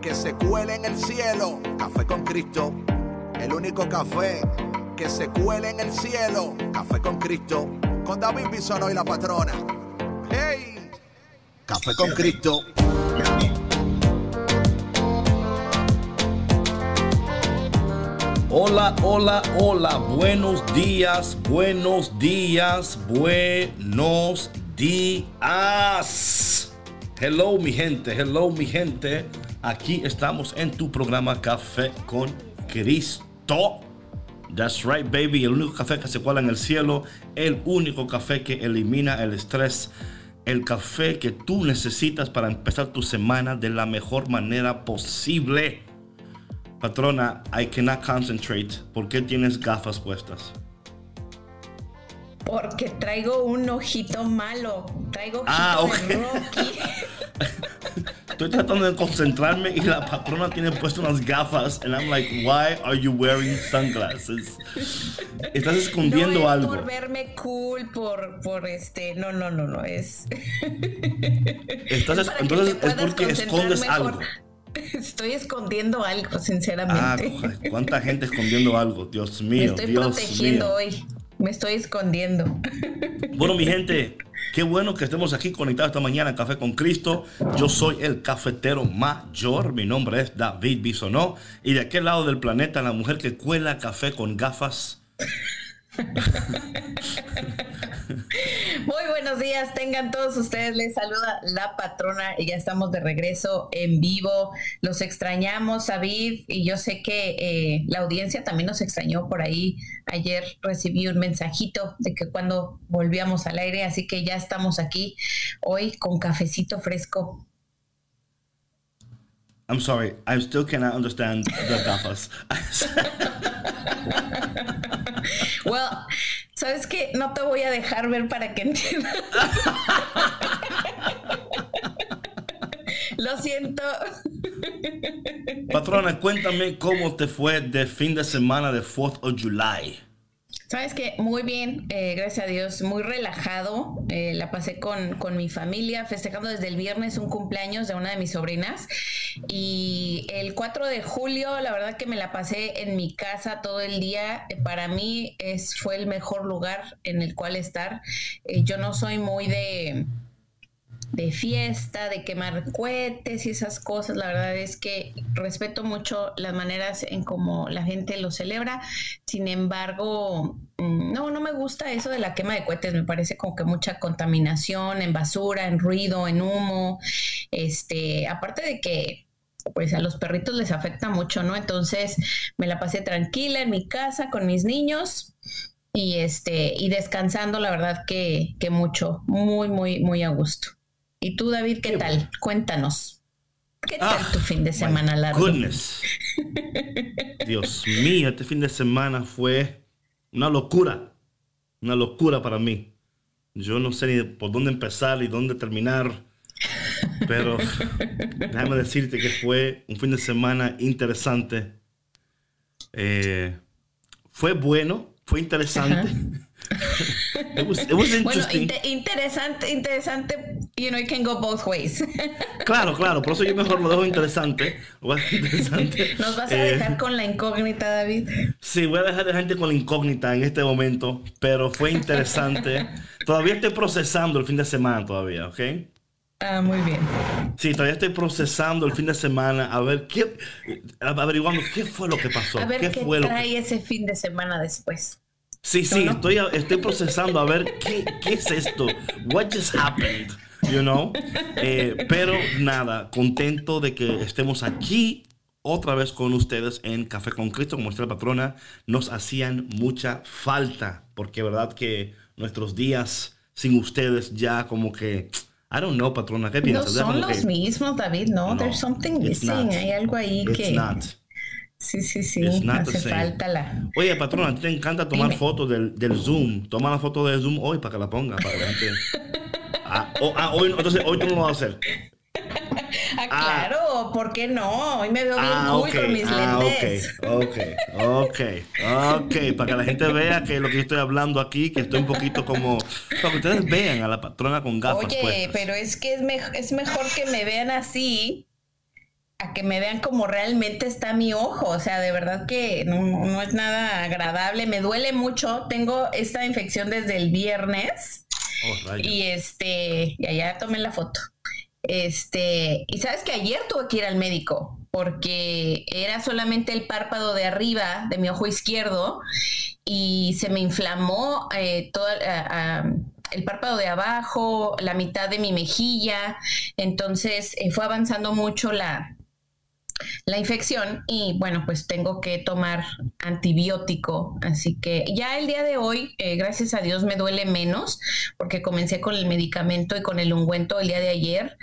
que se cuele en el cielo. Café con Cristo, el único café que se cuele en el cielo. Café con Cristo, con David Bisono y la patrona. ¡Hey! Café con Cristo. Hola, hola, hola, buenos días, buenos días, buenos días. Hello mi gente, hello mi gente. Aquí estamos en tu programa Café con Cristo. That's right, baby. El único café que se cuela en el cielo. El único café que elimina el estrés. El café que tú necesitas para empezar tu semana de la mejor manera posible. Patrona, I cannot concentrate. ¿Por qué tienes gafas puestas? Porque traigo un ojito malo. Traigo ojito Ah, ok. de Rocky. Estoy tratando de concentrarme y la patrona tiene puesto unas gafas. And I'm like, why are you wearing sunglasses? Estás escondiendo no es algo. por verme cool, por, por este. No, no, no, no. Es. Estás Es entonces es porque escondes mejor. algo. Estoy escondiendo algo, Ah, sinceramente. cu- cuánta gente escondiendo algo. Dios Me mío, estoy Dios protegiendo mío. hoy. Me estoy escondiendo. Bueno, mi gente, qué bueno que estemos aquí conectados esta mañana en Café con Cristo. Yo soy el cafetero mayor. Mi nombre es David Bisonó. Y de aquel lado del planeta, la mujer que cuela café con gafas. Muy buenos días, tengan todos ustedes. Les saluda la patrona y ya estamos de regreso en vivo. Los extrañamos, David, y yo sé que eh, la audiencia también nos extrañó por ahí. Ayer recibí un mensajito de que cuando volvíamos al aire, así que ya estamos aquí hoy con cafecito fresco. I'm sorry, I still cannot understand the gafas. Well, ¿sabes qué? No te voy a dejar ver para que entiendas. Lo siento. Patrona, cuéntame cómo te fue de fin de semana de 4th of July. Sabes que muy bien, eh, gracias a Dios, muy relajado. eh, la pasé con, con mi familia, festejando desde el viernes un cumpleaños de una de mis sobrinas. Y el 4 de julio, la verdad que me la pasé en mi casa todo el día. Para mí es, fue el mejor lugar en el cual estar. Eh, yo no soy muy de de fiesta, de quemar cohetes y esas cosas. La verdad es que respeto mucho las maneras en cómo la gente lo celebra. Sin embargo, mm, no, no me gusta eso de la quema de cohetes. Me parece como que mucha contaminación en basura, en ruido, en humo. Este, aparte de que pues a los perritos les afecta mucho, ¿no? Entonces me la pasé tranquila en mi casa con mis niños y este y descansando, la verdad que, que mucho, muy, muy, muy a gusto. ¿Y tú, David, qué tal? Cuéntanos. ¿Qué tal Ah, tu fin de semana largo? Goodness. Dios mío, este fin de semana fue una locura. Una locura para mí. Yo no sé ni por dónde empezar y dónde terminar. Pero déjame decirte que fue un fin de semana interesante. Eh, fue bueno, fue interesante. It was, it was Bueno, interesante, interesante, you know, it can go both ways. Claro, claro, por eso yo mejor lo dejo interesante. Nos vas a Eh, dejar con la incógnita, David. Sí, voy a dejar de gente con la incógnita en este momento, pero fue interesante. todavía estoy procesando el fin de semana todavía, ¿ok? Ah, muy bien. Sí, todavía estoy procesando el fin de semana a ver qué, averiguando qué fue lo que pasó. A ver qué, fue lo que- trae ese fin de semana después. Sí, sí, estoy, estoy procesando a ver qué, qué es esto. What just happened, you know? Eh, pero nada, contento de que estemos aquí otra vez con ustedes en Café con Cristo, como nuestra patrona. Nos hacían mucha falta, porque verdad que nuestros días sin ustedes ya como que... I don't know, patrona, ¿qué No piensas? Ya son los que- mismos, David, no. No, There's something missing. not. Hay algo ahí It's que. not. Sí, sí, sí. Hace falta la. Oye, patrona, a ti te encanta tomar fotos del, del, Zoom. Toma la foto del Zoom hoy para que la ponga. Para que la gente... ah, ah, hoy, entonces hoy tú no lo vas a hacer. Ah, claro, ¿por qué no? Hoy me veo bien ah, cool con mis ah, lentes. Ok, ok, ok, para que la gente vea que lo que yo estoy hablando aquí, que estoy un poquito como. Para que ustedes vean a la patrona con gafas. Oye, pero es que es, es mejor que me vean así a que me vean como realmente está mi ojo. O sea, de verdad que no, es nada agradable. Me duele mucho. Tengo esta infección desde el viernes. Oh, y este, y allá tomé la foto. Este, y sabes que ayer tuve que ir al médico porque era solamente el párpado de arriba de mi ojo izquierdo y se me inflamó eh, todo el párpado de abajo, la mitad de mi mejilla. Entonces eh, fue avanzando mucho la, la infección y bueno, pues tengo que tomar antibiótico. Así que ya el día de hoy, eh, gracias a Dios, me duele menos porque comencé con el medicamento y con el ungüento el día de ayer.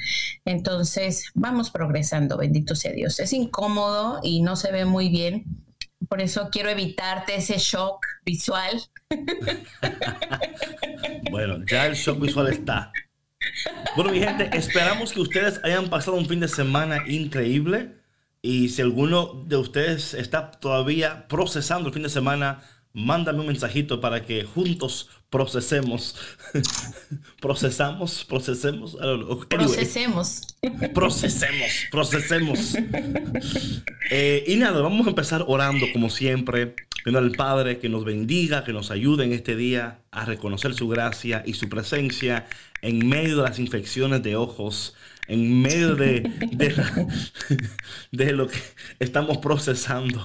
Entonces, vamos progresando, bendito sea Dios. Es incómodo y no se ve muy bien. Por eso quiero evitarte ese shock visual. bueno, ya el shock visual está. Bueno, mi gente, esperamos que ustedes hayan pasado un fin de semana increíble. Y si alguno de ustedes está todavía procesando el fin de semana, mándame un mensajito para que juntos procesemos. procesamos, procesemos. procesemos. Procesemos, procesemos. Eh, y nada, vamos a empezar orando como siempre, pidiendo al Padre que nos bendiga, que nos ayude en este día a reconocer su gracia y su presencia en medio de las infecciones de ojos en medio de, de, lo que estamos procesando,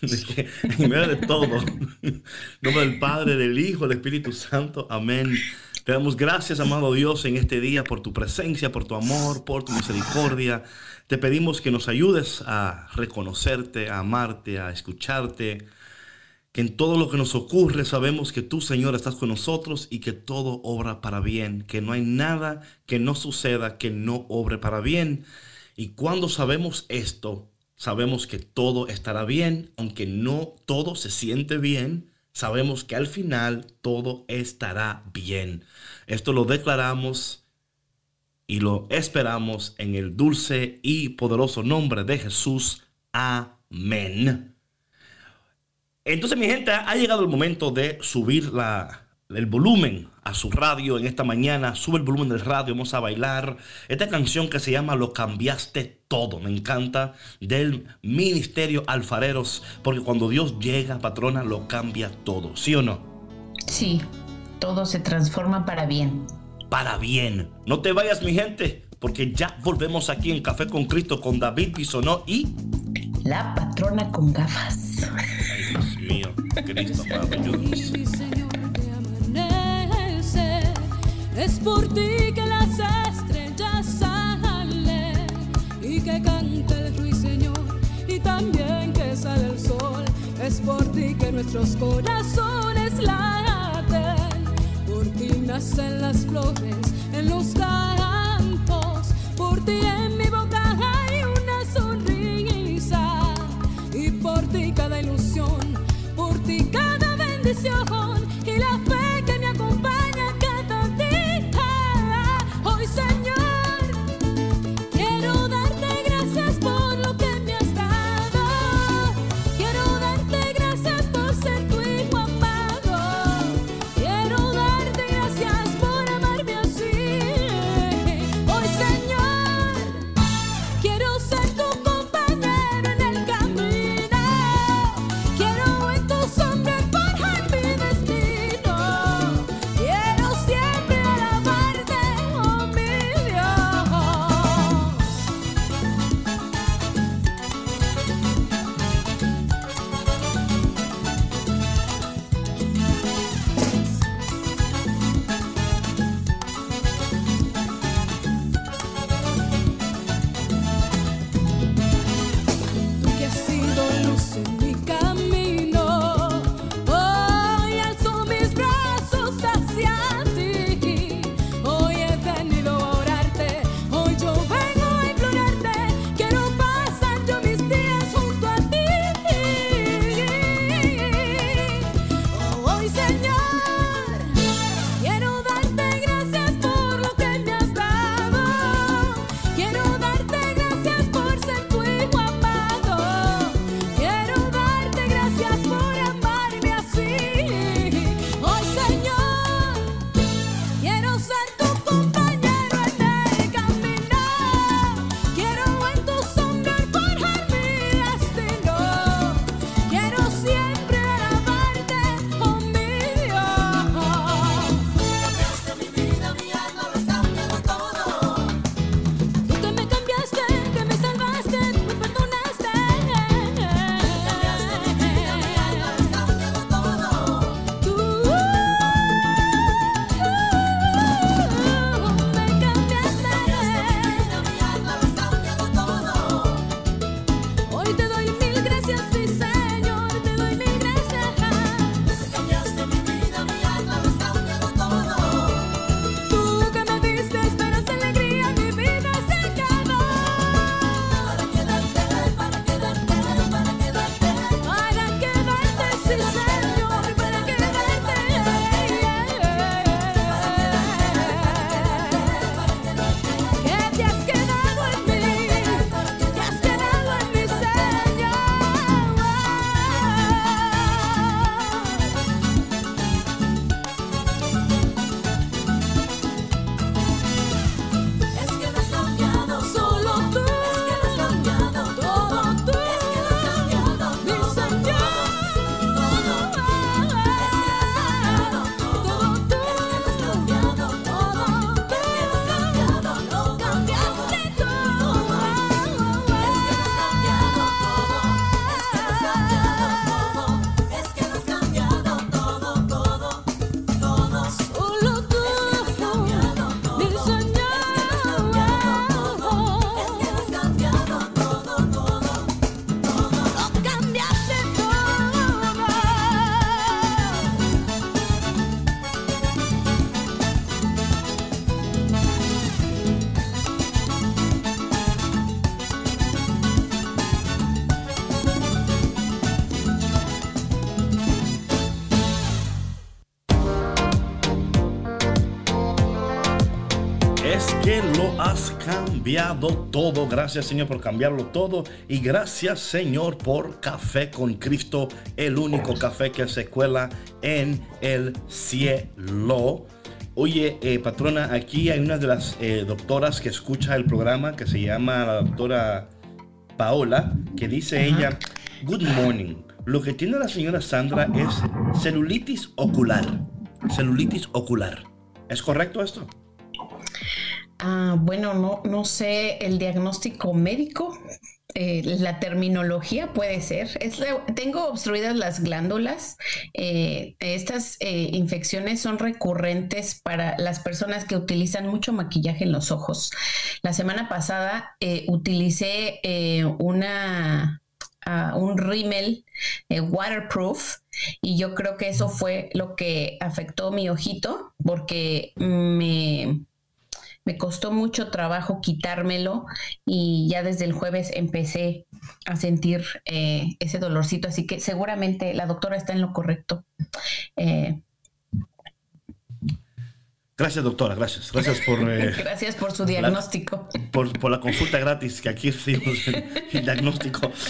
en medio de todo, en nombre del Padre, del Hijo, del Espíritu Santo, amén. Te damos gracias, amado Dios, en este día por tu presencia, por tu amor, por tu misericordia. Te pedimos que nos ayudes a reconocerte, a amarte, a escucharte, que en todo lo que nos ocurre sabemos que tú, Señor, estás con nosotros y que todo obra para bien, que no hay nada que no suceda que no obre para bien. Y cuando sabemos esto, sabemos que todo estará bien, aunque no todo se siente bien, sabemos que al final todo estará bien. Esto lo declaramos y lo esperamos en el dulce y poderoso nombre de Jesús. Amén. Entonces, mi gente, ha llegado el momento de subir la, el volumen a su radio en esta mañana. Sube el volumen del radio, vamos a bailar. Esta canción que se llama Lo cambiaste todo, me encanta, del Ministerio Alfareros, porque cuando Dios llega, patrona, lo cambia todo, ¿sí o no? Sí, todo se transforma para bien. Para bien. No te vayas, mi gente, porque ya volvemos aquí en Café con Cristo con David Bisonó y... La patrona con gafas. Dios mío, Cristo maravilloso. Es por ti que las estrellas salen y que canta el ruiseñor y también que sale el sol. Es por ti que nuestros corazones laten, por ti nacen las flores en los cantos, por ti en mi boca cada todo. Gracias Señor por cambiarlo todo. Y gracias Señor por Café con Cristo, el único café que se cuela en el cielo. Oye, eh, patrona, aquí hay una de las eh, doctoras que escucha el programa que se llama la doctora Paola, que dice ella, Good morning. Lo que tiene la señora Sandra es celulitis ocular. Celulitis ocular. ¿Es correcto esto? Ah, bueno, no, no sé el diagnóstico médico. Eh, la terminología puede ser. tengo obstruidas las glándulas. Eh, estas eh, infecciones son recurrentes para las personas que utilizan mucho maquillaje en los ojos. La semana pasada utilicé una, ah, un rímel waterproof y yo creo que eso fue lo que afectó mi ojito porque me me costó mucho trabajo quitármelo y ya desde el jueves empecé a sentir eh, ese dolorcito, así que seguramente la doctora está en lo correcto. Eh, gracias, doctora, gracias. Gracias por... Eh, gracias por su diagnóstico. por, la consulta gratis que aquí recibimos el, diagnóstico.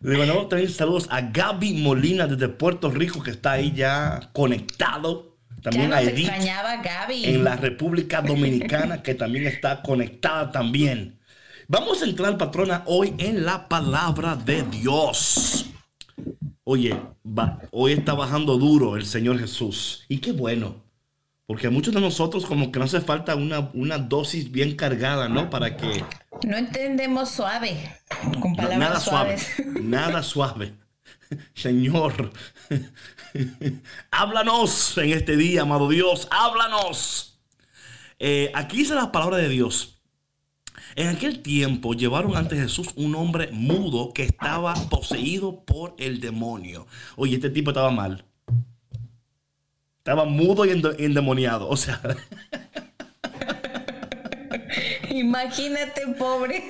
Le mandamos también saludos a Gaby Molina desde Puerto Rico que está ahí ya conectado también ya extrañaba Gaby. en la República Dominicana que también está conectada también. Vamos a entrar, patrona, hoy en la palabra de Dios. Oye, hoy está bajando duro el Señor Jesús. Y qué bueno. Porque a muchos de nosotros como que no hace falta una, una dosis bien cargada, ¿no? Para que... No entendemos suave, con palabras nada suaves. Suave, nada suave. Señor, háblanos en este día, amado Dios, háblanos. Eh, aquí dice la palabra de Dios. En aquel tiempo llevaron ante Jesús un hombre mudo que estaba poseído por el demonio. Oye, este tipo estaba mal. Estaba mudo y endemoniado. O sea, Imagínate, pobre.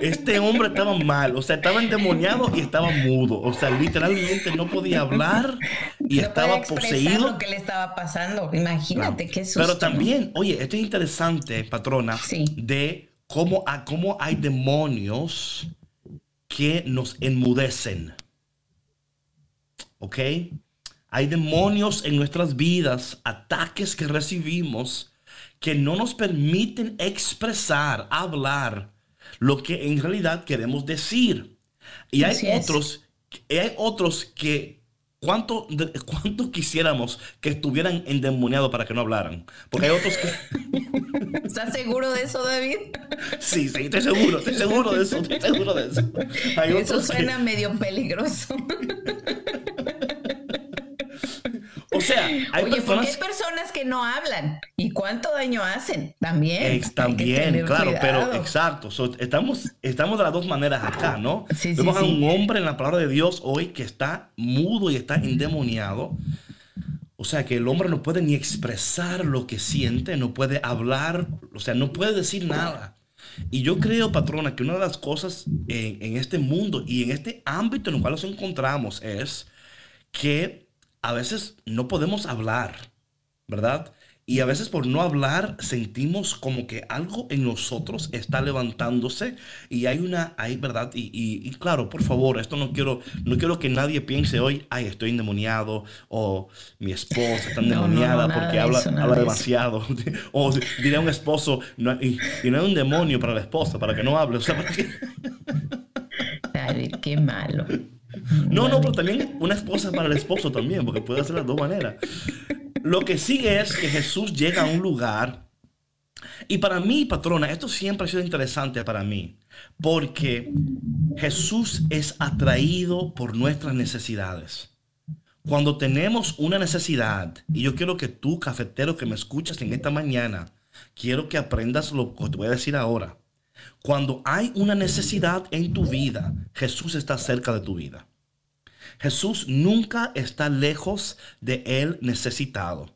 Este hombre estaba mal, o sea, estaba endemoniado y estaba mudo. O sea, literalmente no podía hablar y estaba poseído. lo que le estaba pasando. Imagínate qué susto. Pero también, oye, esto es interesante, patrona, de cómo, a, cómo hay demonios que nos enmudecen. ¿Ok? Hay demonios en nuestras vidas, ataques que recibimos que no nos permiten expresar, hablar lo que en realidad queremos decir. Y hay otros, hay otros que ¿Cuánto, ¿Cuánto quisiéramos que estuvieran endemoniados para que no hablaran? Porque hay otros que... ¿Estás seguro de eso, David? Sí, sí, estoy seguro, estoy seguro de eso, estoy seguro de eso. eso suena medio peligroso. O sea, hay personas... personas que no hablan y cuánto daño hacen también. también, claro, pero exacto. estamos, estamos de las dos maneras acá, ¿no? Vemos a un hombre en la palabra de Dios hoy que está mudo y está endemoniado. O sea, que el hombre no puede ni expresar lo que siente, no puede hablar, o sea, no puede decir nada. Y yo creo, patrona, que una de las cosas en, en este mundo y en este ámbito en el cual nos encontramos es que a veces no podemos hablar, ¿verdad? Y a veces por no hablar sentimos como que algo en nosotros está levantándose y hay una, hay verdad, y, claro, por favor, esto no quiero, no quiero que nadie piense hoy, ay, estoy endemoniado, o mi esposa está endemoniada porque habla, habla demasiado, o diré a un esposo, y, no hay un demonio para la esposa, para que no hable, o sea, para que... qué malo. No, no, pero también una esposa para el esposo también, porque puede hacer las dos maneras. Lo que sigue es que Jesús llega a un lugar. Y para mí, patrona, esto siempre ha sido interesante para mí, porque Jesús es atraído por nuestras necesidades. Cuando tenemos una necesidad, y yo quiero que tú, cafetero que me escuchas en esta mañana, quiero que aprendas lo que te voy a decir ahora. Cuando hay una necesidad en tu vida, Jesús está cerca de tu vida. Jesús nunca está lejos de el necesitado.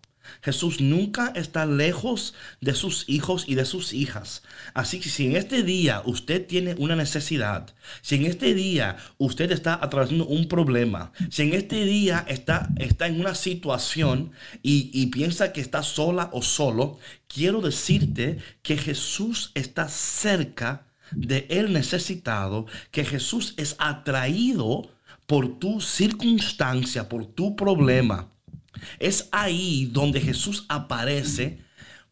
Jesús nunca está lejos de sus hijos y de sus hijas. Así que si en este día usted tiene una necesidad, si en este día usted está atravesando un problema, si en este día está, está en una situación y, piensa que está sola o solo, quiero decirte que Jesús está cerca de el necesitado, que Jesús es atraído por tu circunstancia, por tu problema. Es ahí donde Jesús aparece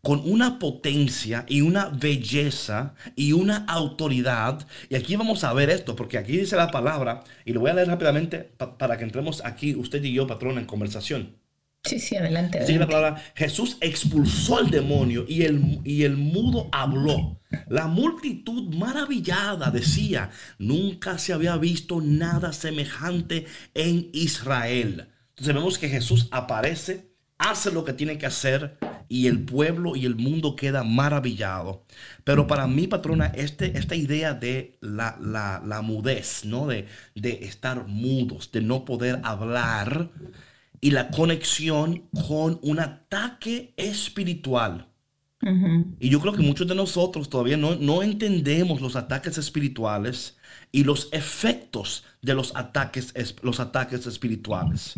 con una potencia y una belleza y una autoridad. Y aquí vamos a ver esto, porque aquí dice la palabra, y lo voy a leer rápidamente para que entremos aquí, usted y yo, patrón, en conversación. Sí, sí, adelante. Dice la palabra, Jesús expulsó al demonio y el, y el mudo habló. La multitud maravillada decía, nunca se había visto nada semejante en Israel. Entonces vemos que Jesús aparece, hace lo que tiene que hacer y el pueblo y el mundo queda maravillado. Pero para mí, patrona, este, esta idea de la, la, mudez, ¿no? De, de estar mudos, de no poder hablar y la conexión con un ataque espiritual. Y yo creo que muchos de nosotros todavía no, no entendemos los ataques espirituales y los efectos de los ataques, los ataques espirituales.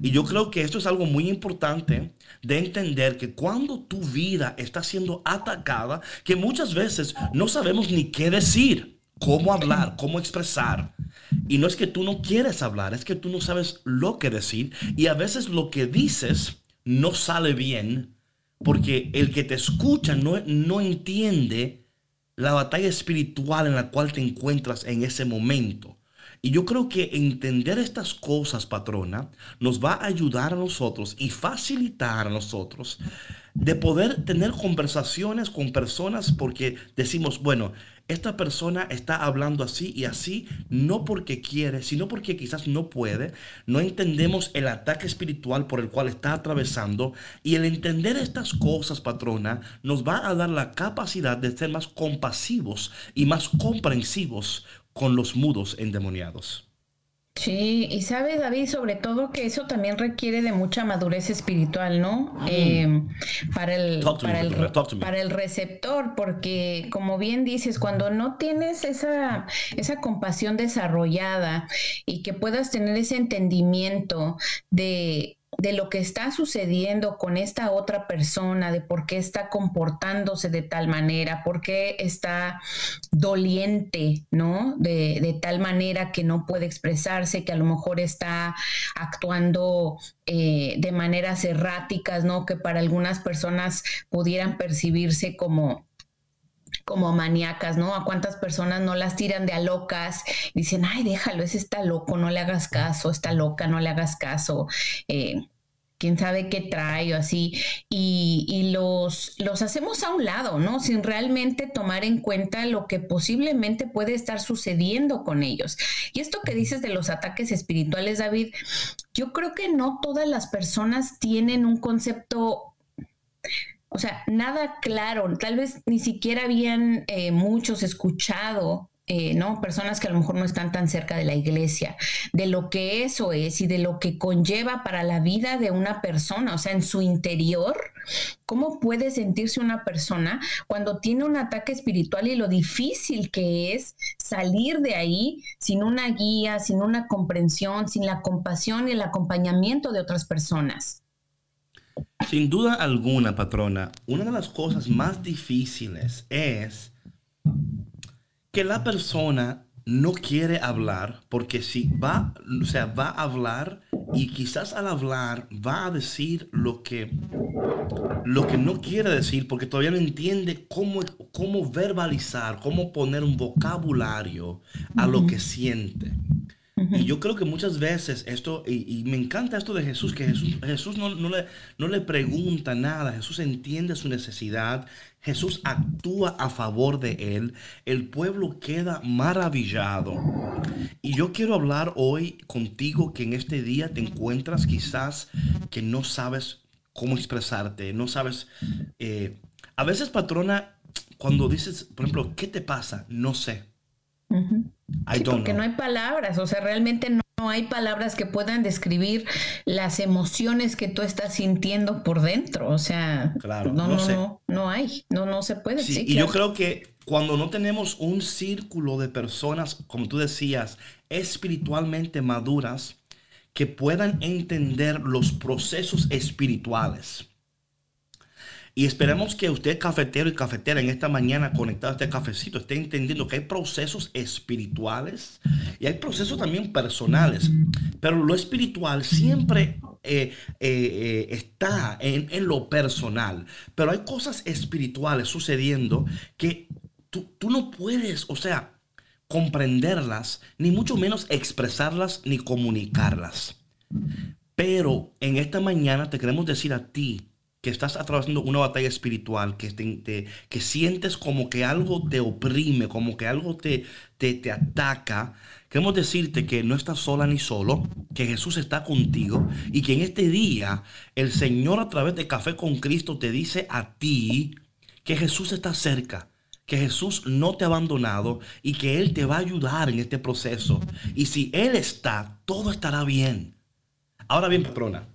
Y yo creo que esto es algo muy importante de entender que cuando tu vida está siendo atacada, que muchas veces no sabemos ni qué decir, cómo hablar, cómo expresar. Y no es que tú no quieres hablar, es que tú no sabes lo que decir. Y a veces lo que dices no sale bien porque el que te escucha no, no entiende la batalla espiritual en la cual te encuentras en ese momento. Y yo creo que entender estas cosas, patrona, nos va a ayudar a nosotros y facilitar a nosotros de poder tener conversaciones con personas porque decimos, bueno, esta persona está hablando así y así, no porque quiere, sino porque quizás no puede. No entendemos el ataque espiritual por el cual está atravesando. Y el entender estas cosas, patrona, nos va a dar la capacidad de ser más compasivos y más comprensivos con los mudos endemoniados. Sí, y sabe David, sobre todo que eso también requiere de mucha madurez espiritual, ¿no? Eh, para, el, para, el, para el receptor, porque como bien dices, cuando no tienes esa, esa compasión desarrollada y que puedas tener ese entendimiento de de lo que está sucediendo con esta otra persona, de por qué está comportándose de tal manera, por qué está doliente, ¿no? De, tal manera que no puede expresarse, que a lo mejor está actuando eh, de maneras erráticas, ¿no? Que para algunas personas pudieran percibirse como como maníacas, ¿no? A cuántas personas no las tiran de a locas, dicen, ay, déjalo, ese está loco, no le hagas caso, está loca, no le hagas caso. Eh, quién sabe qué trae o así, y, los, los hacemos a un lado, ¿no? Sin realmente tomar en cuenta lo que posiblemente puede estar sucediendo con ellos. Y esto que dices de los ataques espirituales, David, yo creo que no todas las personas tienen un concepto o sea, nada claro, tal vez ni siquiera habían eh, muchos escuchado eh, ¿no? Personas que a lo mejor no están tan cerca de la iglesia, de lo que eso es y de lo que conlleva para la vida de una persona, o sea, en su interior, ¿cómo puede sentirse una persona cuando tiene un ataque espiritual y lo difícil que es salir de ahí sin una guía, sin una comprensión, sin la compasión y el acompañamiento de otras personas? Sin duda alguna, patrona, una de las cosas más difíciles es que la persona no quiere hablar porque si va, o sea, va a hablar y quizás al hablar va a decir lo que, lo que no quiere decir porque todavía no entiende cómo, cómo verbalizar, cómo poner un vocabulario a lo que siente. Y yo creo que muchas veces esto, y, me encanta esto de Jesús, que Jesús, Jesús no, no, le, no le pregunta nada, Jesús entiende su necesidad, Jesús actúa a favor de él, el pueblo queda maravillado. Y yo quiero hablar hoy contigo que en este día te encuentras quizás que no sabes cómo expresarte, no sabes... Eh, a veces, patrona, cuando dices, por ejemplo, ¿qué te pasa? No sé. Porque no hay palabras, o sea, realmente no hay palabras que puedan describir las emociones que tú estás sintiendo por dentro. O sea, Claro, no, no no, sé. no, no hay, no, no se puede. Sí, Sí, y yo claro. creo que cuando no tenemos un círculo de personas, como tú decías, espiritualmente maduras, que puedan entender los procesos espirituales. Y esperamos que usted, cafetero y cafetera, en esta mañana conectado a este cafecito, esté entendiendo que hay procesos espirituales y hay procesos también personales. Pero lo espiritual siempre eh, eh, eh, está en, en lo personal. Pero hay cosas espirituales sucediendo que tú, tú no puedes, o sea, comprenderlas, ni mucho menos expresarlas ni comunicarlas. Pero en esta mañana te queremos decir a ti que estás atravesando una batalla espiritual, que, te- que sientes como que algo te oprime, como que algo te, te, te ataca. Queremos decirte que no estás sola ni solo, que Jesús está contigo y que en este día el Señor a través de Café con Cristo te dice a ti que Jesús está cerca, que Jesús no te ha abandonado y que Él te va a ayudar en este proceso. Y si Él está, todo estará bien. Ahora bien, patrona,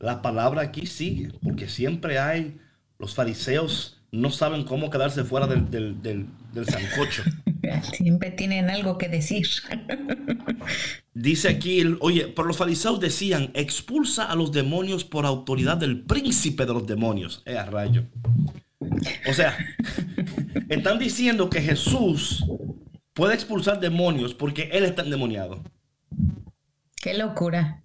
la palabra aquí sigue, porque siempre hay, los fariseos no saben cómo quedarse fuera del, del, del, del sancocho. Siempre tienen algo que decir. Dice aquí, el- oye, pero los fariseos decían, expulsa a los demonios por autoridad del príncipe de los demonios. Eh, a rayo. O sea, están diciendo que Jesús puede expulsar demonios porque Él está endemoniado. Qué locura.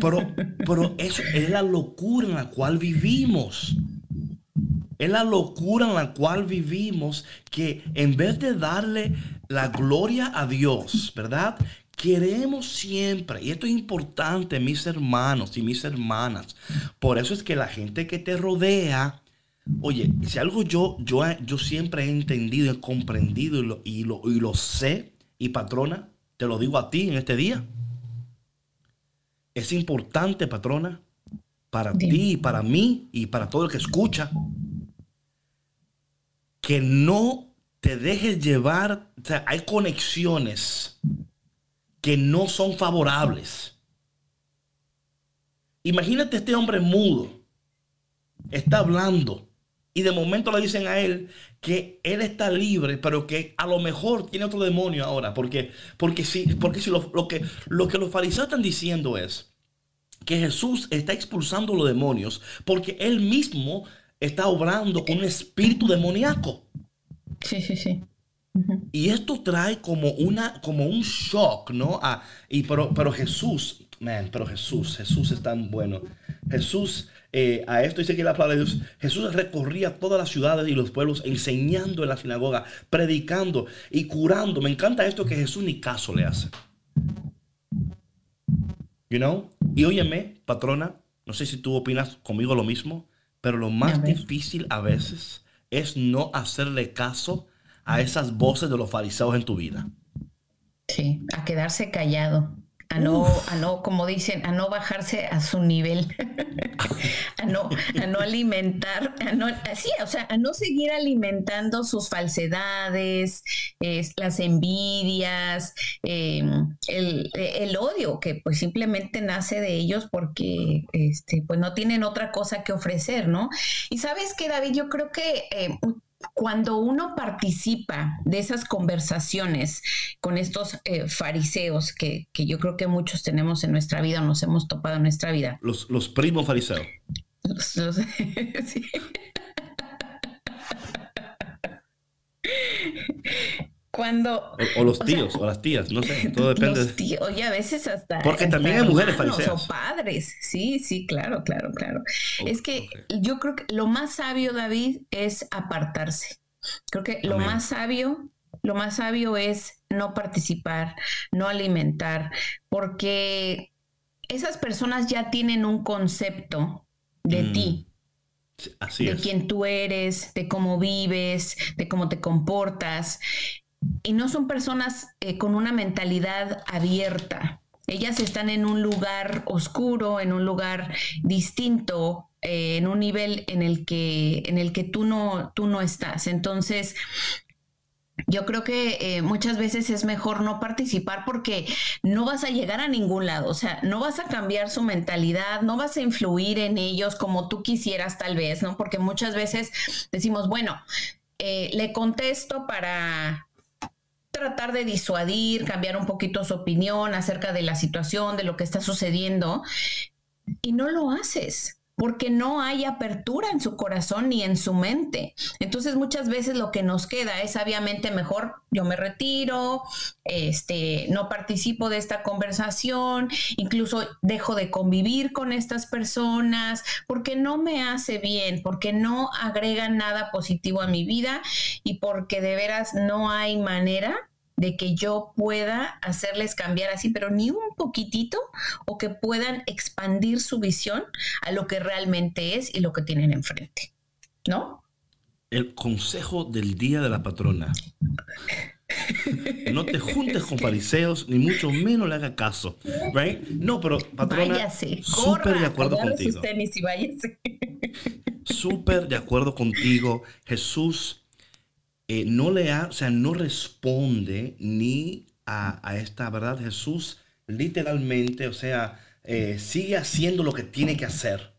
Pero, pero eso es la locura en la cual vivimos. Es la locura en la cual vivimos que en vez de darle la gloria a Dios, ¿verdad? Queremos siempre, y esto es importante, mis hermanos y mis hermanas. Por eso es que la gente que te rodea, oye, si algo yo, yo, yo siempre he entendido, he comprendido y lo, y lo, y lo sé, y patrona, te lo digo a ti en este día. Es importante, patrona, para Dime. ti y para mí y para todo el que escucha, que no te dejes llevar, o sea, hay conexiones que no son favorables. Imagínate este hombre mudo, está hablando y de momento le dicen a él que él está libre, pero que a lo mejor tiene otro demonio ahora, porque, porque si, porque si lo, lo que, lo que los fariseos están diciendo es que Jesús está expulsando los demonios porque él mismo está obrando con un espíritu demoníaco. Sí, sí, sí. Y esto trae como, una, como un shock, ¿no? Ah, y pero, pero Jesús, man, pero Jesús, Jesús es tan bueno. Jesús, eh, a esto dice que la palabra de Dios, Jesús recorría todas las ciudades y los pueblos enseñando en la sinagoga, predicando y curando. Me encanta esto que Jesús ni caso le hace. You know? Y óyeme, patrona, no sé si tú opinas conmigo lo mismo, pero lo más difícil a veces es no hacerle caso a esas voces de los fariseos en tu vida. Sí, a quedarse callado, a no, a no, como dicen, a no bajarse a su nivel, a no, a no alimentar, a no, así, o sea, a no seguir alimentando sus falsedades, es, las envidias, eh, el, el odio que pues simplemente nace de ellos porque este, pues no tienen otra cosa que ofrecer, ¿no? Y sabes que David, yo creo que eh, cuando uno participa de esas conversaciones con estos eh, fariseos que, que yo creo que muchos tenemos en nuestra vida, nos hemos topado en nuestra vida, Los, los primos fariseos. los- los- sí. Cuando O, o los O sea, tíos, o las tías, no sé, todo depende. los tíos, oye, a veces hasta. Porque hasta también hay mujeres fariseas. O padres. Sí, sí, claro, claro, claro. Ok, es que yo creo que lo más sabio, David, es apartarse. Creo que lo Amén. más sabio, lo más sabio es no participar, no alimentar, porque esas personas ya tienen un concepto de Mm, ti Así de es. quién tú eres, de cómo vives, de cómo te comportas. Y no son personas eh, con una mentalidad abierta. Ellas están en un lugar oscuro, en un lugar distinto, eh, en un nivel en el que, en el que tú, no, tú no estás. Entonces, yo creo que eh, muchas veces es mejor no participar porque no vas a llegar a ningún lado, o sea, no vas a cambiar su mentalidad, no vas a influir en ellos como tú quisieras tal vez, ¿no? Porque muchas veces decimos, bueno, le contesto para tratar de disuadir, cambiar un poquito su opinión acerca de la situación, de lo que está sucediendo, y no lo haces porque no hay apertura en su corazón ni en su mente. Entonces muchas veces lo que nos queda es obviamente mejor yo me retiro, este, no participo de esta conversación, incluso dejo de convivir con estas personas porque no me hace bien, porque no agrega nada positivo a mi vida y porque de veras no hay manera de que yo pueda hacerles cambiar así, pero ni un poquitito, o que puedan expandir su visión a lo que realmente es y lo que tienen enfrente. ¿No? El consejo del día de la patrona. No te juntes con fariseos, ni mucho menos le haga caso. Right? No, pero patrona, súper de acuerdo contigo. Súper de acuerdo contigo. Jesús eh, no le o sea, no responde ni a, esta verdad. Jesús literalmente, o sea, eh, sigue haciendo lo que tiene que hacer.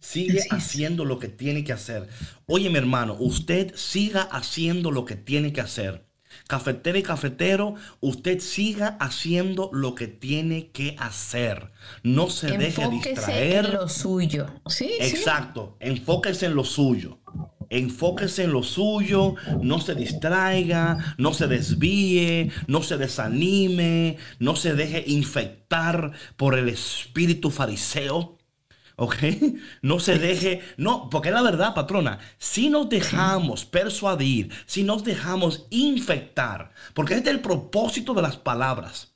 Sigue haciendo lo que tiene que hacer. Oye, mi hermano, usted siga haciendo lo que tiene que hacer. Cafetero y cafetero, usted siga haciendo lo que tiene que hacer. No se deje distraer. en lo suyo. Sí, Exacto. Enfóquese en lo suyo enfóquese en lo suyo, no se distraiga, no se desvíe, no se desanime, no se deje infectar por el espíritu fariseo. ¿Ok? No se deje, no, porque la verdad, patrona, si nos dejamos persuadir, si nos dejamos infectar, porque este es el propósito de las palabras,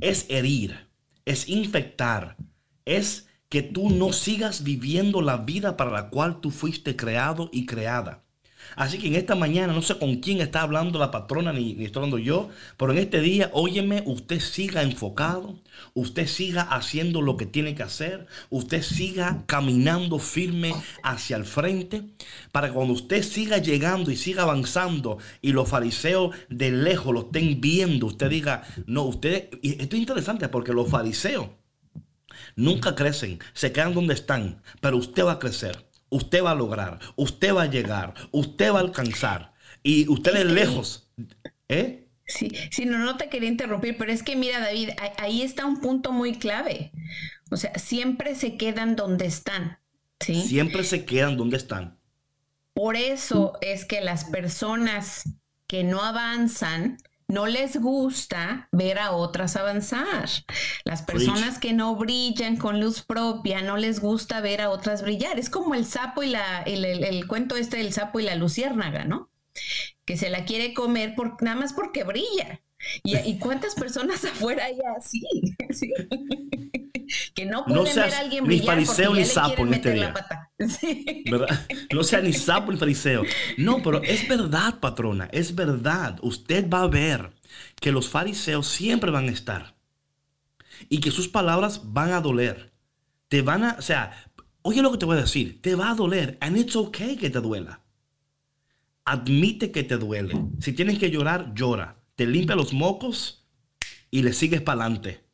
es herir, es infectar, es que tú no sigas viviendo la vida para la cual tú fuiste creado y creada. Así que en esta mañana, no sé con quién está hablando la patrona ni, ni estoy hablando yo, pero en este día, óyeme, usted siga enfocado, usted siga haciendo lo que tiene que hacer, usted siga caminando firme hacia el frente, para cuando usted siga llegando y siga avanzando y los fariseos de lejos lo estén viendo, usted diga, no, usted, y esto es interesante porque los fariseos, nunca crecen, se quedan donde están, pero usted va a crecer, usted va a lograr, usted va a llegar, usted va a alcanzar y usted es lejos. ¿Eh? Sí, sí, no, no te quería interrumpir, pero es que mira, David, ahí está un punto muy clave. O sea, siempre se quedan donde están. ¿sí? Siempre se quedan donde están. Por eso es que las personas que no avanzan, no les gusta ver a otras avanzar. Las personas que no brillan con luz propia, no les gusta ver a otras brillar. Es como el sapo y la, el, cuento este del sapo y la luciérnaga, ¿no? Que se la quiere comer por, nada más porque brilla. ¿Y, cuántas personas afuera hay así? que no pueden ver a alguien brillar ni fariseo ni sapo en este día. No sea ni sapo ni fariseo. No, pero es verdad, patrona, es verdad. Usted va a ver que los fariseos siempre van a estar y que sus palabras van a doler. Te van a, o sea, oye lo que te voy a decir, te va a doler and it's okay que te duela. Admite que te duele. Si tienes que llorar, llora. Te limpia los mocos y le sigues para adelante.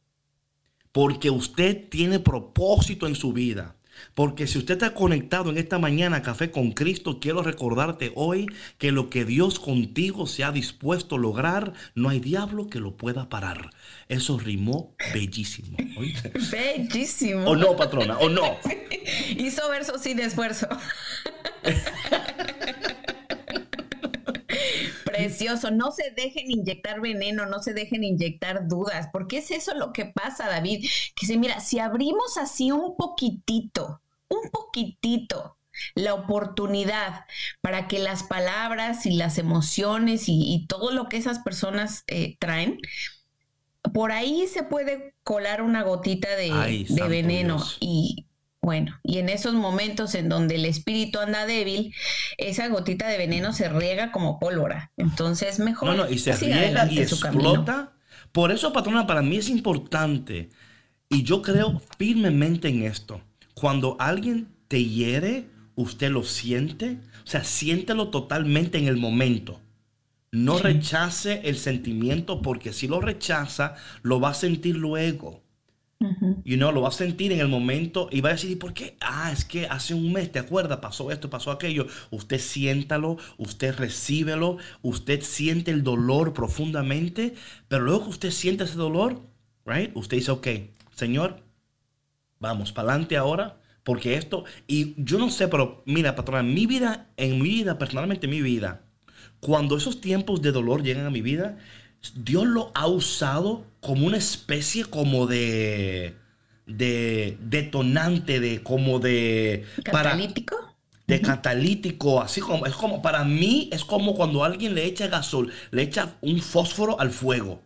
Porque usted tiene propósito en su vida. Porque si usted está conectado en esta mañana a Café con Cristo, quiero recordarte hoy que lo que Dios contigo se ha dispuesto a lograr, no hay diablo que lo pueda parar. Eso rimó bellísimo. Bellísimo. O no, patrona, o no. Hizo verso sin esfuerzo. Precioso, no se dejen inyectar veneno, no se dejen inyectar dudas, porque es eso lo que pasa, David, que se mira, si abrimos así un poquitito, un poquitito la oportunidad para que las palabras y las emociones y, todo lo que esas personas eh, traen, por ahí se puede colar una gotita de, veneno y bueno, y en esos momentos en donde el espíritu anda débil, esa gotita de veneno se riega como pólvora. Entonces, mejor. No, no, y se riega y explota. Por eso, patrona, para mí es importante, y yo creo firmemente en esto. Cuando alguien te hiere, usted lo siente, o sea, siéntelo totalmente en el momento. No rechace el sentimiento porque si lo rechaza, lo va a sentir luego. Y no, lo va a sentir en el momento y va a decir, ¿y por qué? Ah, es que hace un mes, ¿te acuerdas? Pasó esto, pasó aquello. Usted siéntalo, usted recíbelo, usted siente el dolor profundamente, pero luego que usted siente ese dolor, right? Usted dice, ok, Señor, vamos para adelante ahora, porque esto, y yo no sé, pero mira, patrona, en mi vida, en mi vida, personalmente en mi vida, cuando esos tiempos de dolor llegan a mi vida, Dios lo ha usado como una especie como de, de detonante, de como de... ¿Catalítico? de catalítico, así como, es como, para mí es como cuando alguien le echa gasol, le echa un fósforo al fuego,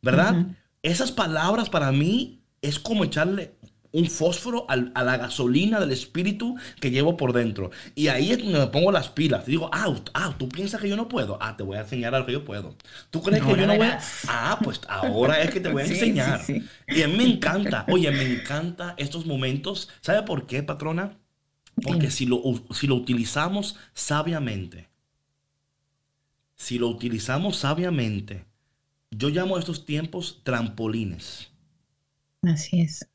¿verdad? Esas palabras para mí es como echarle un fósforo a la gasolina del espíritu que llevo por dentro. Y ahí es donde me pongo las pilas. digo, ah, ah, tú piensas que yo no puedo. Ah, te voy a enseñar algo que yo puedo. ¿Tú crees que yo no voy a... Ah, pues ahora es que te voy a enseñar. Y a mí me encanta, oye, me encanta estos momentos. ¿Sabe por qué, patrona? Porque si lo, si lo utilizamos sabiamente, si lo utilizamos sabiamente, yo llamo a estos tiempos trampolines. Así es.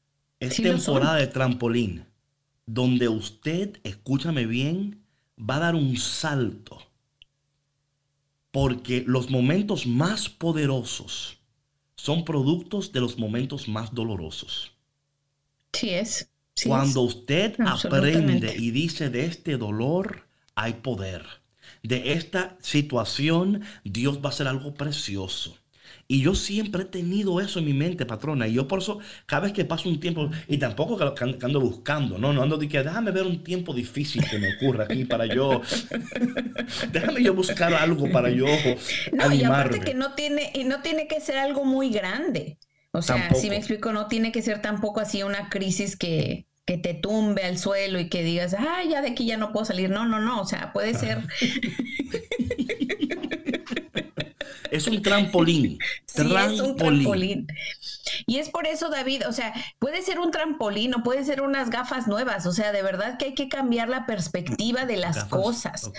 Es temporada de trampolín, donde usted, escúchame bien, va a dar un salto. Porque los momentos más poderosos son productos de los momentos más dolorosos. Sí es. Cuando usted aprende y dice de este dolor hay poder. De esta situación Dios va a hacer algo precioso. Y yo siempre he tenido eso en mi mente, patrona. Y yo por eso, cada vez que paso un tiempo, y tampoco que, ando buscando, no, no ando de que déjame ver un tiempo difícil que me ocurra aquí para yo. déjame yo buscar algo para yo. No, y aparte que no tiene, y no tiene que ser algo muy grande. O sea, si me explico, no tiene que ser tampoco así una crisis que, que te tumbe al suelo y que digas, ah, ya de aquí ya no puedo salir. No, no, no. O sea, puede ser. Es un trampolín. Sí, es un trampolín. Y es por eso, David, o sea, puede ser un trampolín o puede ser unas gafas nuevas. O sea, de verdad que hay que cambiar la perspectiva de las cosas.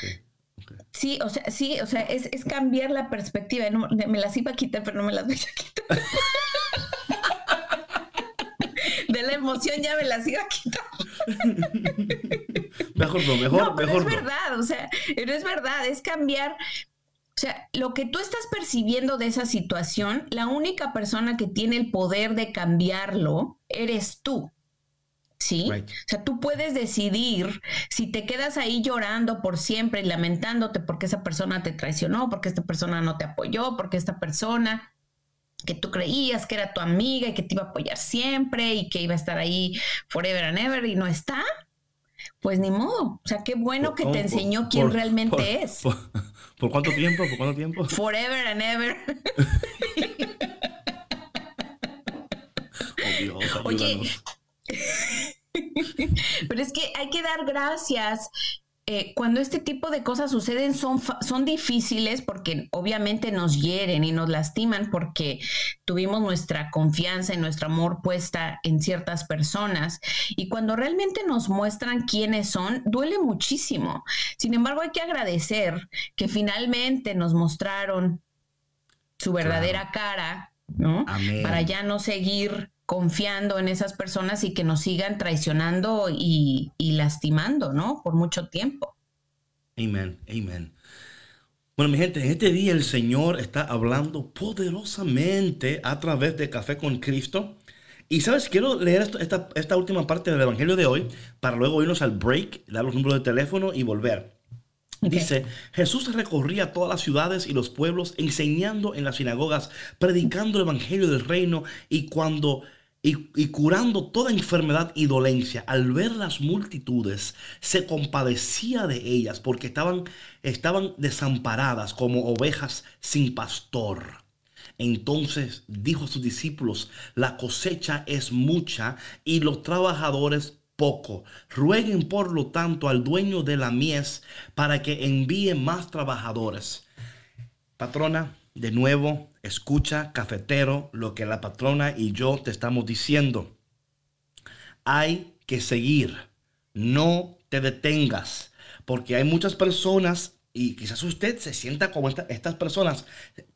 Sí, o sea, sí, o sea, es, cambiar la perspectiva. me las iba a quitar, pero no me las voy a quitar. de la emoción ya me las iba a quitar. mejor no, mejor, no, pero Es verdad, o sea, pero es verdad, es cambiar o sea, lo que tú estás percibiendo de esa situación, la única persona que tiene el poder de cambiarlo eres tú. ¿Sí? O sea, tú puedes decidir si te quedas ahí llorando por siempre y lamentándote porque esa persona te traicionó, porque esta persona no te apoyó, porque esta persona que tú creías que era tu amiga y que te iba a apoyar siempre y que iba a estar ahí forever and ever y no está, pues ni modo. O sea, qué bueno que te enseñó quién realmente es. ¿Por cuánto tiempo? ¿Por cuánto tiempo? Forever and ever. oh, Oye, pero es que hay que dar gracias eh, cuando este tipo de cosas suceden son, son difíciles porque obviamente nos hieren y nos lastiman porque tuvimos nuestra confianza y nuestro amor puesta en ciertas personas y cuando realmente nos muestran quiénes son, duele muchísimo. Sin embargo, hay que agradecer que finalmente nos mostraron su verdadera cara, ¿no? Para ya no seguir confiando en esas personas y que nos sigan traicionando y, lastimando, ¿no? Por mucho tiempo. Amén, amén. Bueno, mi gente, en este día el Señor está hablando poderosamente a través de Café con Cristo. Y sabes, quiero leer esta, esta última parte del Evangelio de hoy para luego irnos al break, dar los números de teléfono y volver. Dice, Jesús recorría todas las ciudades y los pueblos enseñando en las sinagogas, predicando el Evangelio del reino y cuando y, curando toda enfermedad y dolencia. Al ver las multitudes, se compadecía de ellas porque estaban, estaban desamparadas como ovejas sin pastor. Entonces dijo a sus discípulos, la cosecha es mucha y los trabajadores poco. Rueguen por lo tanto al dueño de la mies para que envíe más trabajadores. Patrona, de nuevo, escucha, cafetero, lo que la patrona y yo te estamos diciendo. Hay que seguir, no te detengas, porque hay muchas personas Y quizás usted se sienta como estas personas,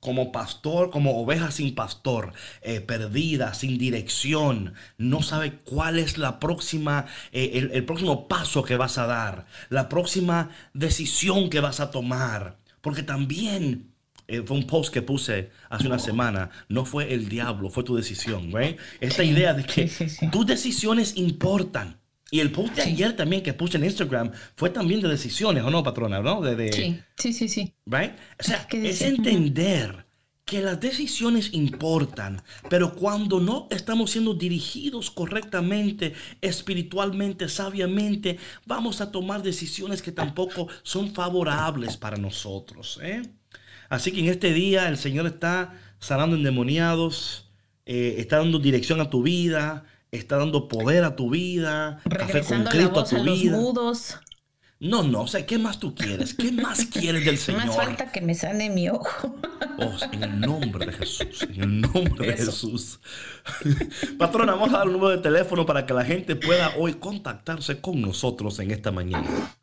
como pastor, como oveja sin pastor, eh, perdida, sin dirección, no sabe cuál es la próxima, eh, el, el próximo paso que vas a dar, la próxima decisión que vas a tomar. Porque también eh, fue un post que puse hace una semana. No fue el diablo, fue tu decisión, ¿right? Esta idea de que tus decisiones importan. Y el post de ayer también que puse en Instagram fue también de decisiones, ¿o no, patrona? ¿no? De, sí, sí, sí, sí. Right? O sea, es entender que las decisiones importan, pero cuando no estamos siendo dirigidos correctamente, espiritualmente, sabiamente, vamos a tomar decisiones que tampoco son favorables para nosotros. ¿eh? Así que en este día el Señor está sanando endemoniados, eh, está dando dirección a tu vida, está dando poder a tu vida, regresando café con la voz a, tu vida. Los mudos. No, no, o sea, ¿qué más tú quieres? ¿Qué más quieres del Señor? Más falta que me sane mi ojo. Oh, en el nombre de Jesús, en el nombre de Jesús. Patrona, vamos a dar un número de teléfono para que la gente pueda hoy contactarse con nosotros en esta mañana.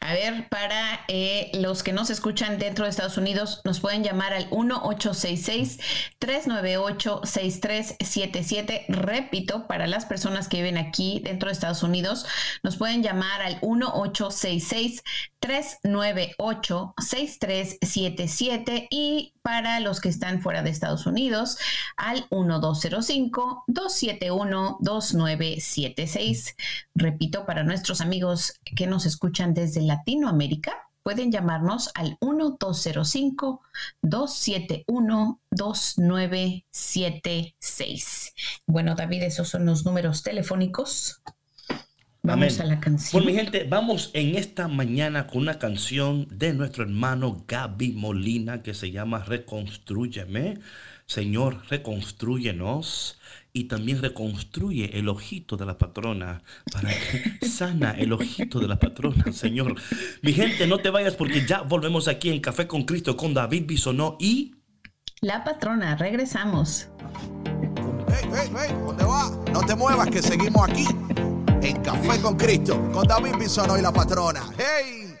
A ver, para eh, los que nos escuchan dentro de Estados Unidos, nos pueden llamar al 1866-398-6377. Repito, para las personas que viven aquí dentro de Estados Unidos, nos pueden llamar al 1866 398-6377 y para los que están fuera de Estados Unidos al 1205-271-2976. Repito, para nuestros amigos que nos escuchan desde Latinoamérica, pueden llamarnos al 1205-271-2976. Bueno, David, esos son los números telefónicos. Vamos a la canción. Pues mi gente, vamos en esta mañana con una canción de nuestro hermano Gaby Molina que se llama Reconstrúyeme. Señor, reconstruyenos y también reconstruye el ojito de la patrona para que sana el ojito de la patrona, Señor. Mi gente, no te vayas porque ya volvemos aquí en Café con Cristo con David Bisonó y la patrona. Regresamos. Hey, hey, hey, ¿dónde va? No te muevas que seguimos aquí en Café con Cristo, con David Bisono y la patrona. ¡Hey!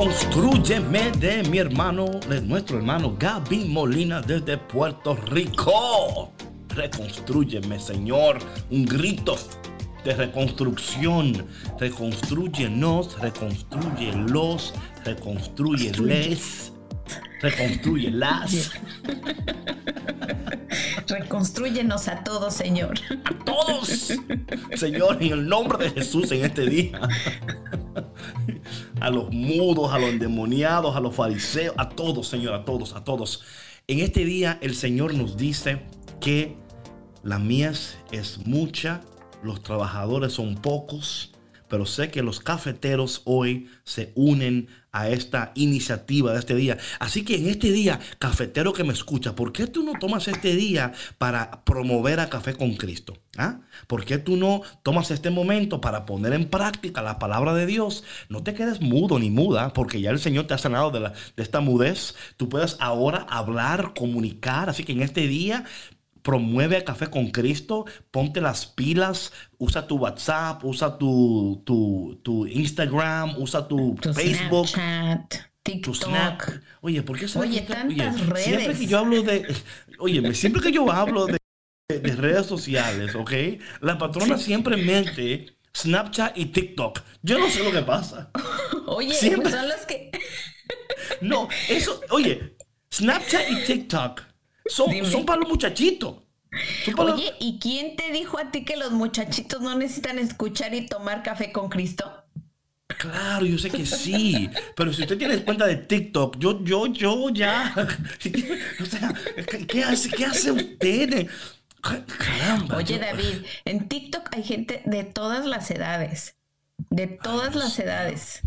Reconstrúyeme de mi hermano, de nuestro hermano Gaby Molina desde Puerto Rico. Reconstrúyeme, Señor. Un grito de reconstrucción. Reconstruyenos, reconstruyelos, reconstruyeles, reconstruyelas. Reconstruyenos a todos, Señor. A todos. Señor, en el nombre de Jesús en este día. A los mudos, a los endemoniados, a los fariseos, a todos, Señor, a todos, a todos. En este día el Señor nos dice que la mies es mucha, los trabajadores son pocos, pero sé que los cafeteros hoy se unen a esta iniciativa de este día. Así que en este día, cafetero que me escucha, ¿por qué tú no tomas este día para promover a Café con Cristo? ¿Ah? ¿Por qué tú no tomas este momento para poner en práctica la palabra de Dios? No te quedes mudo ni muda, porque ya el Señor te ha sanado de, la, de esta mudez. Tú puedes ahora hablar, comunicar. Así que en este día promueve a Café con Cristo, ponte las pilas, usa tu WhatsApp, usa tu, tu, Instagram, usa tu, Facebook. Snapchat, TikTok. Oye, ¿por qué Oye, tantas redes. Siempre que yo hablo de. Oye, siempre que yo hablo de, de redes sociales, ¿ok? La patrona siempre mente Snapchat y TikTok. Yo no sé lo que pasa. Oye, siempre... son los que. no, eso. Oye, Snapchat y TikTok son, para los muchachitos. Oye, ¿y quién te dijo a ti que los muchachitos no necesitan escuchar y tomar café con Cristo? Claro, yo sé que sí, pero si usted tiene cuenta de TikTok, yo, yo, yo ya, o sea, ¿qué hace, qué hace usted? Caramba. Oye, David, en TikTok hay gente de todas las edades, de todas las edades.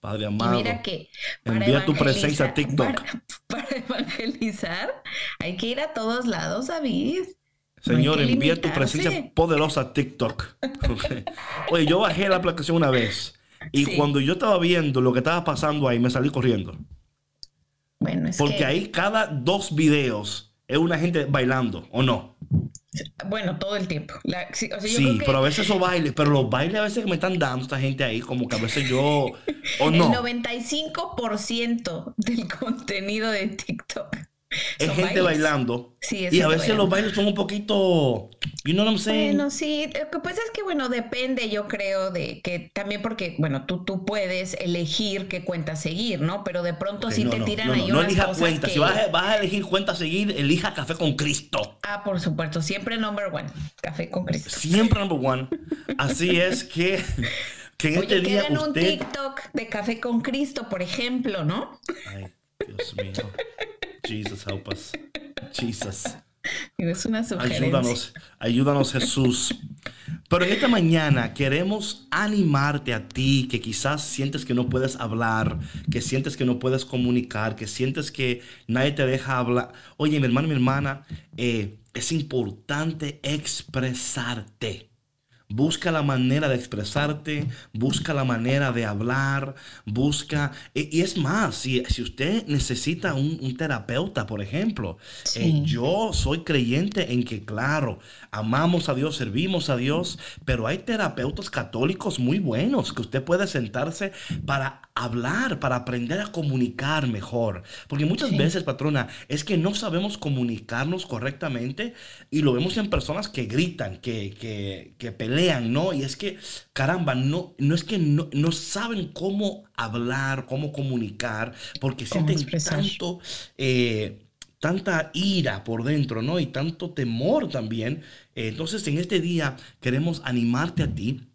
Padre amado. mira que envía tu presencia a TikTok. Para, evangelizar hay que ir a todos lados, David. Señor, envía tu presencia poderosa a TikTok. Oye, yo bajé la aplicación una vez y cuando yo estaba viendo lo que estaba pasando ahí, me salí corriendo. Bueno, es Porque ahí cada dos videos es una gente bailando, ¿o no? Bueno, todo el tiempo. sí, pero a veces esos bailes, pero los bailes a veces que me están dando esta gente ahí, como que a veces yo. ¿O no? El 95% del contenido de TikTok es gente bailando. y a veces los bailes son un poquito. You know what I'm saying? Bueno, sí. Lo que pasa es que, bueno, depende, yo creo, de que también porque, bueno, tú, tú puedes elegir qué cuenta seguir, ¿no? Pero de pronto si te tiran ahí no, elija cuenta. Si vas a, elegir cuenta seguir, elija Café con Cristo. Ah, por supuesto. Siempre number one. Café con Cristo. Siempre number one. Así es que. Que en este día usted... un TikTok de Café con Cristo, por ejemplo, ¿no? Ay, Dios mío. Jesus, help us. Jesus. Es una sugerencia. Ayúdanos, ayúdanos Jesús. Pero en esta mañana queremos animarte a ti que quizás sientes que no puedes hablar, que sientes que no puedes comunicar, que sientes que nadie te deja hablar. Oye, mi hermano, mi hermana, eh, es importante expresarte. Busca la manera de expresarte, busca la manera de hablar, busca... E, y, es más, si, si usted necesita un, terapeuta, por ejemplo, eh, yo soy creyente en que, claro, amamos a Dios, servimos a Dios, pero hay terapeutas católicos muy buenos que usted puede sentarse para hablar, para aprender a comunicar mejor. Porque muchas veces, patrona, es que no sabemos comunicarnos correctamente y lo vemos en personas que gritan, que, que, que pelean, ¿no? Y es que, caramba, no, no es que no, no saben cómo hablar, cómo comunicar, porque sienten tanto... Eh, tanta ira por dentro, ¿no? Y tanto temor también. entonces, en este día queremos animarte a ti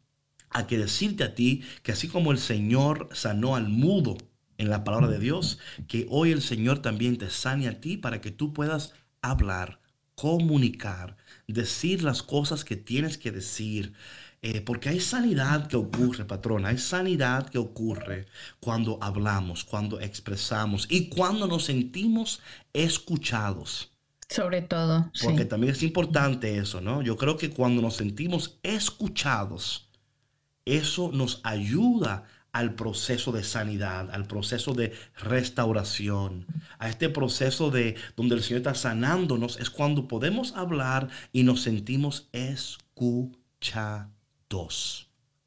a que decirte a ti que así como el Señor sanó al mudo en la palabra de Dios, que hoy el Señor también te sane a ti para que tú puedas hablar, comunicar, decir las cosas que tienes que decir. Eh, porque hay sanidad que ocurre, patrón, hay sanidad que ocurre cuando hablamos, cuando expresamos y cuando nos sentimos escuchados. Sobre todo. Porque también es importante eso, ¿no? Yo creo que cuando nos sentimos escuchados, eso nos ayuda al proceso de sanidad, al proceso de restauración, a este proceso de donde el Señor está sanándonos, es cuando podemos hablar y nos sentimos escuchados.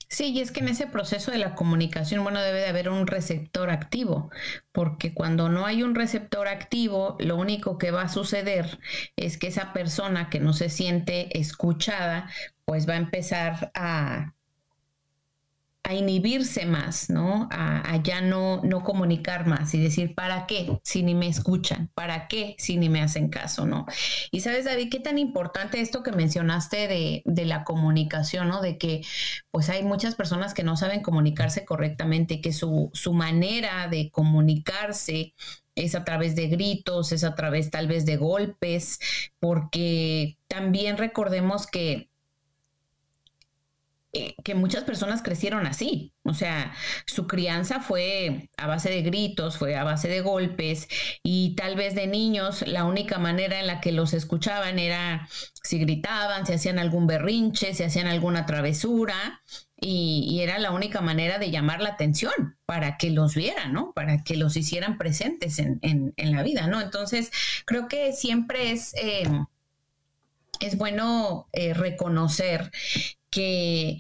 Sí, y es que en ese proceso de la comunicación, bueno, debe de haber un receptor activo, porque cuando no hay un receptor activo, lo único que va a suceder es que esa persona que no se siente escuchada, pues va a empezar a a inhibirse más, ¿no? A, ya no, no comunicar más y decir, ¿para qué si ni me escuchan? ¿Para qué si ni me hacen caso, ¿no? Y sabes, David, qué tan importante esto que mencionaste de, de la comunicación, ¿no? De que pues hay muchas personas que no saben comunicarse correctamente, que su, su manera de comunicarse es a través de gritos, es a través tal vez de golpes, porque también recordemos que que muchas personas crecieron así. O sea, su crianza fue a base de gritos, fue a base de golpes y tal vez de niños la única manera en la que los escuchaban era si gritaban, si hacían algún berrinche, si hacían alguna travesura. Y, era la única manera de llamar la atención para que los vieran, ¿no? Para que los hicieran presentes en, la vida, ¿no? Entonces, creo que siempre es, eh, es bueno eh, reconocer que,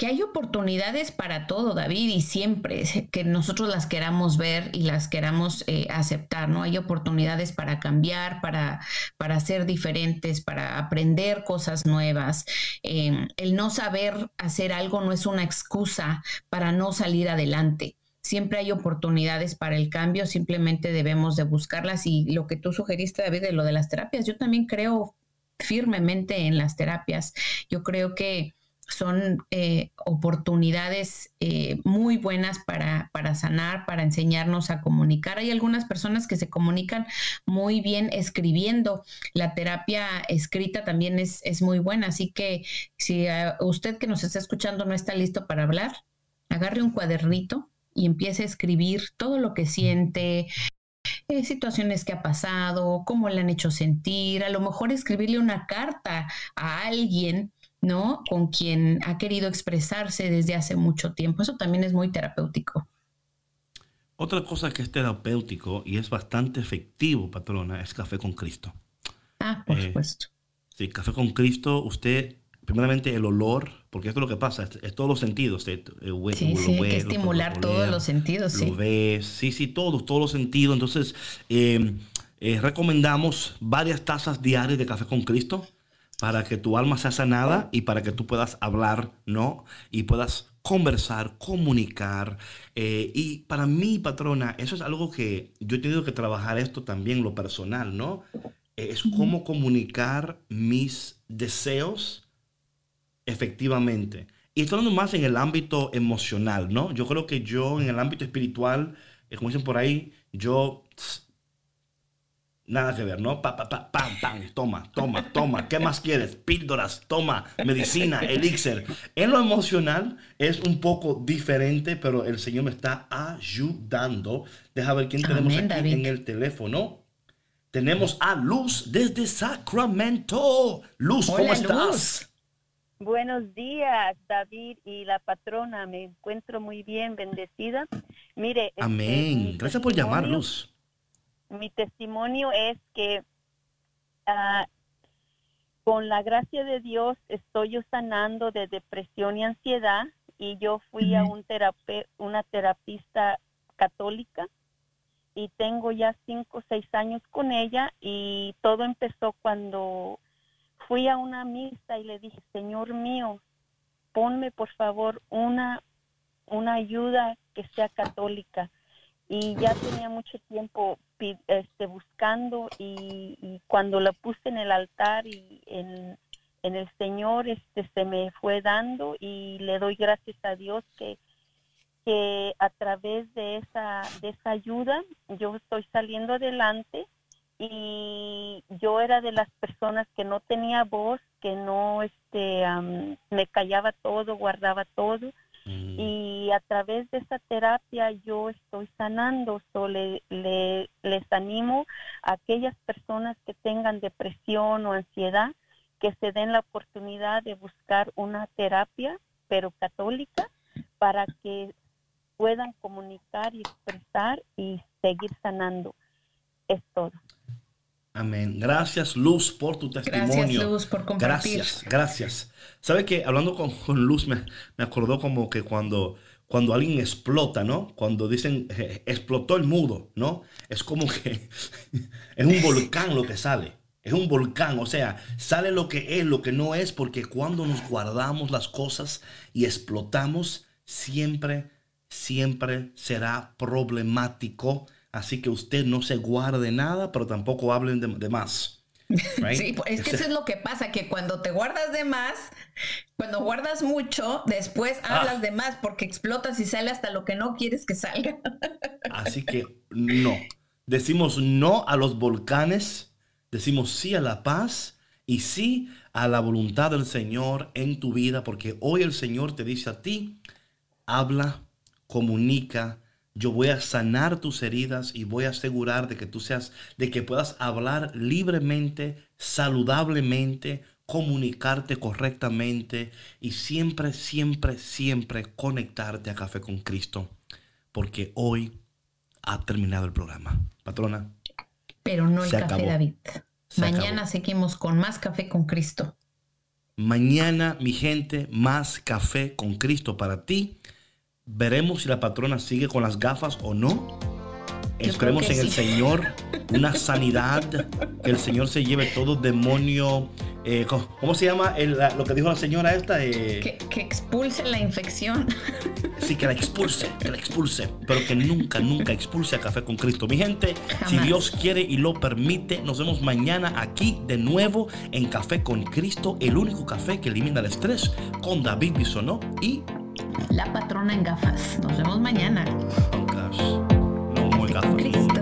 que hay oportunidades para todo, David, y siempre que nosotros las queramos ver y las queramos eh, aceptar, ¿no? Hay oportunidades para cambiar, para, para ser diferentes, para aprender cosas nuevas. Em, el no saber hacer algo no es una excusa para no salir adelante siempre hay oportunidades para el cambio, simplemente debemos de buscarlas y lo que tú sugeriste, David, de lo de las terapias, yo también creo firmemente en las terapias. Yo creo que son eh, oportunidades eh, muy buenas para, para, sanar, para enseñarnos a comunicar. Hay algunas personas que se comunican muy bien escribiendo. La terapia escrita también es, es muy buena, así que si usted que nos está escuchando no está listo para hablar, agarre un cuadernito y empiece a escribir todo lo que siente, eh, situaciones que ha pasado, cómo le han hecho sentir, a lo mejor escribirle una carta a alguien, ¿no? Con quien ha querido expresarse desde hace mucho tiempo. Eso también es muy terapéutico. Otra cosa que es terapéutico y es bastante efectivo, patrona, es café con Cristo. Ah, por eh, supuesto. Sí, café con Cristo, usted primeramente el olor, porque esto es lo que pasa, es, todos los sentidos. Eh, sí, sí, hay que estimular todos los sentidos. Lo ves, sí, sí, todos, todos los sentidos. Entonces, em, eh, recomendamos varias tazas diarias de café con Cristo para que tu alma sea sanada y para que tú puedas hablar, ¿no? Y puedas conversar, comunicar. Eh, y para mí, patrona, eso es algo que yo he tenido que trabajar esto también, lo personal, ¿no? Es cómo comunicar mis deseos efectivamente. Y hablando más en el ámbito emocional, ¿no? Yo creo que yo en el ámbito espiritual, eh, como dicen por ahí, yo nada que ver, ¿no? Pa, pa, pa, pam, pam, toma, toma, toma. ¿Qué más quieres? Píldoras, toma, medicina, elixir. En lo emocional es un poco diferente, pero el Señor me está ayudando. Deja ver quién tenemos aquí en el teléfono. Tenemos a Luz desde Sacramento. Luz, ¿cómo estás? Buenos días, David y la patrona. Me encuentro muy bien, bendecida. Mire. Este, Amén. Gracias por llamarnos. Mi testimonio es que ah, con la gracia de Dios estoy yo sanando de depresión y ansiedad y yo fui a un una terapista católica y tengo ya cinco o seis años con ella y todo empezó cuando fui a una misa y le dije, Señor mío, ponme por favor una, una ayuda que sea católica. Y ya tenía mucho tiempo este, buscando y, cuando la puse en el altar y en, en, el Señor este, se me fue dando y le doy gracias a Dios que, que a través de esa, de esa ayuda yo estoy saliendo adelante y yo era de las personas que no tenía voz, que no este me callaba todo, guardaba todo mm. y a través de esa terapia yo estoy sanando, so le, les animo a aquellas personas que tengan depresión o ansiedad que se den la oportunidad de buscar una terapia, pero católica, para que puedan comunicar y expresar y seguir sanando. Es todo. Amén. Gracias, Luz, por tu testimonio. Gracias, Luz, por compartir. Gracias, gracias. ¿Sabe que hablando con, con Luz me, me, acordó como que cuando, cuando alguien explota, ¿no? Cuando dicen eh, explotó el mudo, ¿no? Es como que es un volcán lo que sale. Es un volcán, o sea, sale lo que es, lo que no es, porque cuando nos guardamos las cosas y explotamos, siempre, siempre será problemático Así que usted no se guarde nada, pero tampoco hablen de, más. Sí, pues, es que eso es lo que pasa, que cuando te guardas de más, cuando guardas mucho, después ah. hablas de más porque explotas y sale hasta lo que no quieres que salga. Así que no. Decimos no a los volcanes, decimos sí a la paz y sí a la voluntad del Señor en tu vida, porque hoy el Señor te dice a ti, habla, comunica, yo voy a sanar tus heridas y voy a asegurar de que tú seas, de que puedas hablar libremente, saludablemente, comunicarte correctamente y siempre, siempre, siempre conectarte a Café con Cristo. Porque hoy ha terminado el programa. Patrona. Pero no el café, David. Mañana seguimos con más Café con Cristo. Mañana, mi gente, más Café con Cristo para ti Veremos si la patrona sigue con las gafas o no. Esperemos en el Señor una sanidad, que el Señor se lleve todo demonio. Eh, ¿Cómo se llama lo que dijo la señora esta? Eh, que, expulse la infección. Sí, que la expulse, que la expulse, pero que nunca, nunca expulse a Café con Cristo. Mi gente, si Dios quiere y lo permite, nos vemos mañana aquí de nuevo en Café con Cristo, el único café que elimina el estrés, con David Bisonó y la patrona en gafas. Nos vemos mañana. Oh, gosh. No more gafas. Cristo.